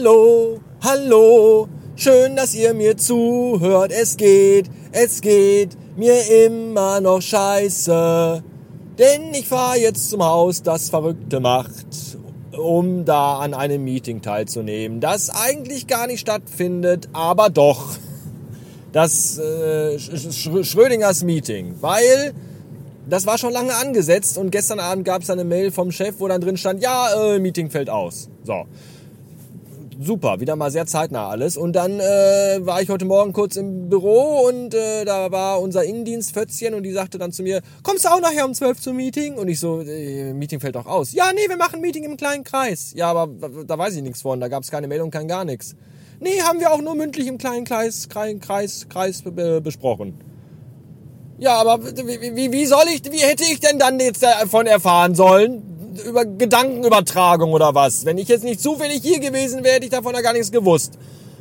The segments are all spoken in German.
Hallo, hallo, schön, dass ihr mir zuhört. Es geht, es geht mir immer noch scheiße. Denn ich fahre jetzt zum Haus, das Verrückte macht, um da an einem Meeting teilzunehmen, das eigentlich gar nicht stattfindet, aber doch. Das äh, Schrödingers Meeting, weil das war schon lange angesetzt und gestern Abend gab es eine Mail vom Chef, wo dann drin stand, ja, äh, Meeting fällt aus. So super, wieder mal sehr zeitnah alles. Und dann äh, war ich heute Morgen kurz im Büro und äh, da war unser Innendienst Fötzchen und die sagte dann zu mir, kommst du auch nachher um 12 zum Meeting? Und ich so, äh, Meeting fällt doch aus. Ja, nee, wir machen Meeting im kleinen Kreis. Ja, aber da weiß ich nichts von, da gab es keine Meldung, kein gar nichts. Nee, haben wir auch nur mündlich im kleinen Kreis, Kreis, Kreis, Kreis äh, besprochen. Ja, aber wie, wie soll ich, wie hätte ich denn dann jetzt davon erfahren sollen? Über Gedankenübertragung oder was. Wenn ich jetzt nicht zufällig hier gewesen wäre, hätte ich davon ja gar nichts gewusst.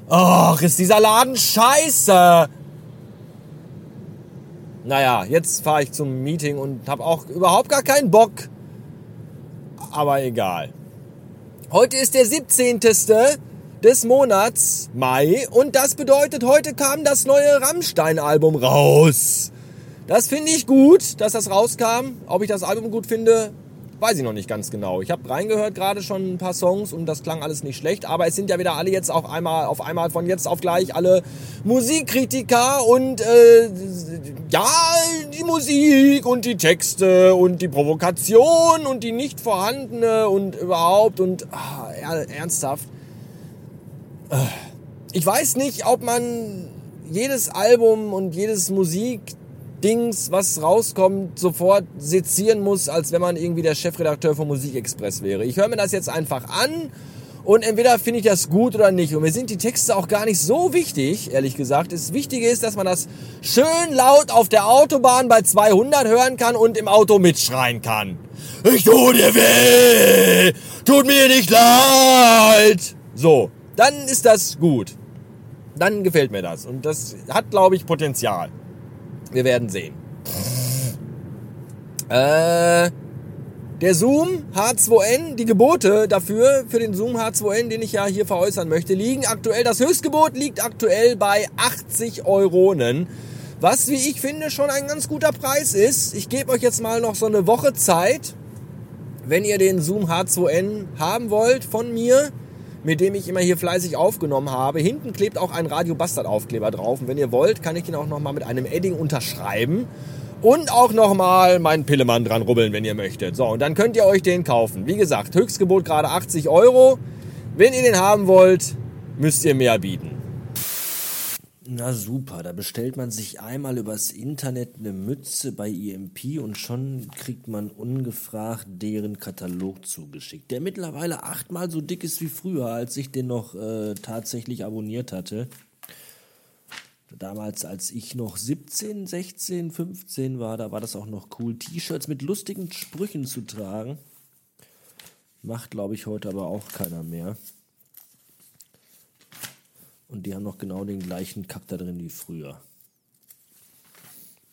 Ach, ist dieser Laden scheiße. Naja, jetzt fahre ich zum Meeting und habe auch überhaupt gar keinen Bock. Aber egal. Heute ist der 17. des Monats Mai und das bedeutet, heute kam das neue Rammstein-Album raus. Das finde ich gut, dass das rauskam. Ob ich das Album gut finde, Weiß ich noch nicht ganz genau. Ich habe reingehört gerade schon ein paar Songs und das klang alles nicht schlecht, aber es sind ja wieder alle jetzt auf einmal, auf einmal von jetzt auf gleich alle Musikkritiker und äh, ja, die Musik und die Texte und die Provokation und die nicht vorhandene und überhaupt und ah, ernsthaft. Äh, ich weiß nicht, ob man jedes Album und jedes Musik Dings, was rauskommt, sofort sezieren muss, als wenn man irgendwie der Chefredakteur von Musikexpress wäre. Ich höre mir das jetzt einfach an und entweder finde ich das gut oder nicht. Und mir sind die Texte auch gar nicht so wichtig, ehrlich gesagt. Das Wichtige ist, dass man das schön laut auf der Autobahn bei 200 hören kann und im Auto mitschreien kann. Ich tu dir weh! Tut mir nicht leid! So, dann ist das gut. Dann gefällt mir das. Und das hat, glaube ich, Potenzial. Wir werden sehen. Äh, der Zoom H2N, die Gebote dafür, für den Zoom H2N, den ich ja hier veräußern möchte, liegen aktuell, das Höchstgebot liegt aktuell bei 80 Euronen. Was, wie ich finde, schon ein ganz guter Preis ist. Ich gebe euch jetzt mal noch so eine Woche Zeit, wenn ihr den Zoom H2N haben wollt von mir mit dem ich immer hier fleißig aufgenommen habe. Hinten klebt auch ein Radio Bastard Aufkleber drauf. Und wenn ihr wollt, kann ich den auch nochmal mit einem Edding unterschreiben. Und auch nochmal meinen Pillemann dran rubbeln, wenn ihr möchtet. So, und dann könnt ihr euch den kaufen. Wie gesagt, Höchstgebot gerade 80 Euro. Wenn ihr den haben wollt, müsst ihr mehr bieten. Na super, da bestellt man sich einmal übers Internet eine Mütze bei EMP und schon kriegt man ungefragt deren Katalog zugeschickt, der mittlerweile achtmal so dick ist wie früher, als ich den noch äh, tatsächlich abonniert hatte. Damals, als ich noch 17, 16, 15 war, da war das auch noch cool, T-Shirts mit lustigen Sprüchen zu tragen. Macht, glaube ich, heute aber auch keiner mehr. Und die haben noch genau den gleichen Kack da drin wie früher.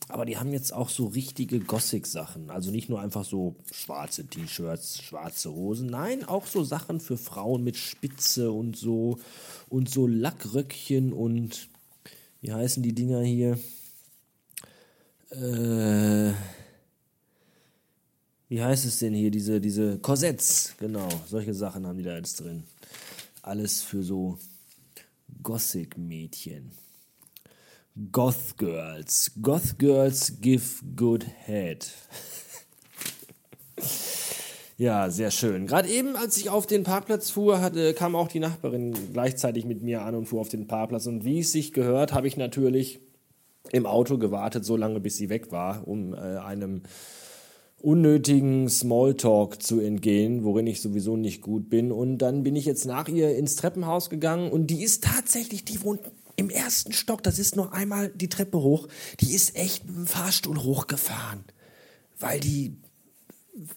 Aber die haben jetzt auch so richtige Gothic-Sachen. Also nicht nur einfach so schwarze T-Shirts, schwarze Hosen. Nein, auch so Sachen für Frauen mit Spitze und so. Und so Lackröckchen und wie heißen die Dinger hier? Äh, wie heißt es denn hier? Diese, diese Korsetts, genau. Solche Sachen haben die da jetzt drin. Alles für so Gothic-Mädchen. Goth Girls. Goth Girls give good head. ja, sehr schön. Gerade eben, als ich auf den Parkplatz fuhr, hatte, kam auch die Nachbarin gleichzeitig mit mir an und fuhr auf den Parkplatz. Und wie es sich gehört, habe ich natürlich im Auto gewartet, so lange bis sie weg war, um äh, einem unnötigen Smalltalk zu entgehen, worin ich sowieso nicht gut bin. Und dann bin ich jetzt nach ihr ins Treppenhaus gegangen und die ist tatsächlich, die wohnt im ersten Stock, das ist noch einmal die Treppe hoch, die ist echt mit dem Fahrstuhl hochgefahren, weil die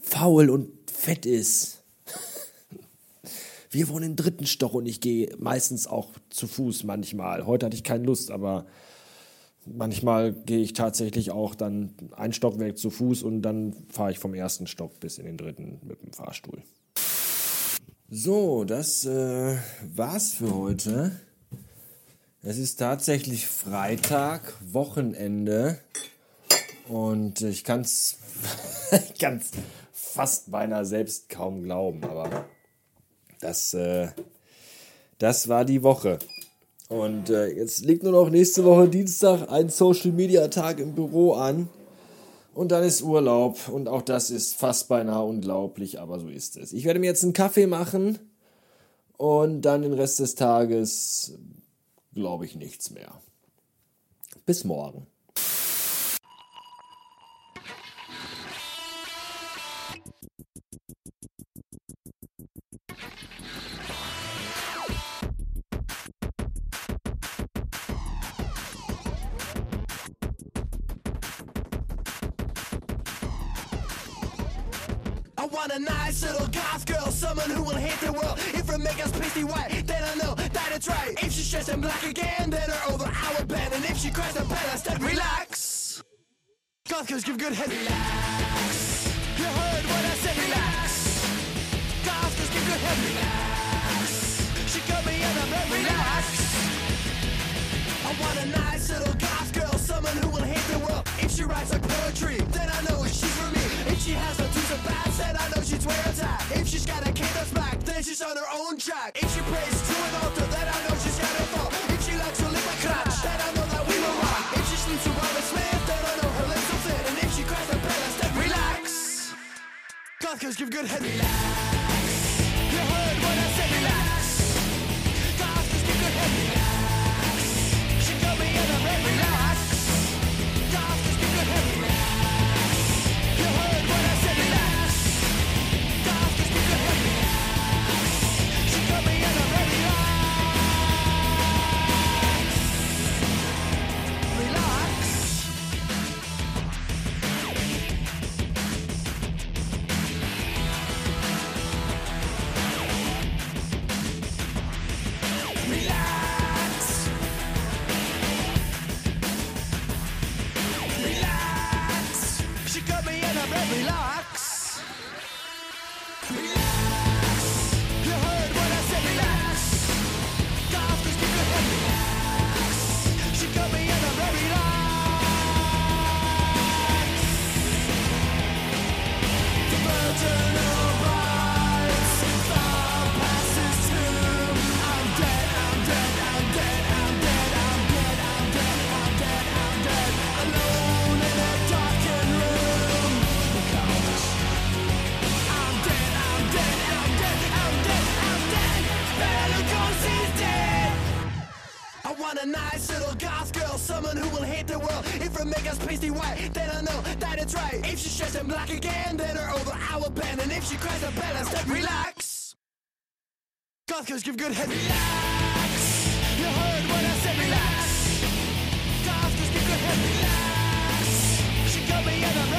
faul und fett ist. Wir wohnen im dritten Stock und ich gehe meistens auch zu Fuß manchmal. Heute hatte ich keine Lust, aber manchmal gehe ich tatsächlich auch dann ein Stockwerk zu Fuß und dann fahre ich vom ersten Stock bis in den dritten mit dem Fahrstuhl. So, das äh, war's für heute. Es ist tatsächlich Freitag, Wochenende. Und ich kann's, ich kann's fast beinahe selbst kaum glauben, aber das, äh, das war die Woche. Und äh, jetzt liegt nur noch nächste Woche Dienstag ein Social Media Tag im Büro an. Und dann ist Urlaub. Und auch das ist fast beinahe unglaublich, aber so ist es. Ich werde mir jetzt einen Kaffee machen und dann den Rest des Tages glaube ich nichts mehr. Bis morgen. Want a nice little goth girl, someone who will hate the world. If it make us pasty white, then I know that it's right. If she's dressed in black again, then her over our bed. And if she cries the palace, then relax. Goth girls give good head. Relax. You heard what I said, relax. Goth girls give good head. Relax. She got me in a bed, relax. Track. If she prays to an altar, then I know she's got a fall. If she likes to lick my crotch, then I know that we will rock. If she sleeps with Robert Smith, then I know her lips will fit. And if she cries the palace, then relax. Goth give good head. Relax. You heard what I said, relax. Someone who will hate the world. If her makeup's pasty white, then I know that it's right. If she dressed in black again, then her over our bed. And if she cries a balance, then relax. Goth girls give good head. Relax. You heard what I said. Relax. Goth girls give good head. Relax. She got me in a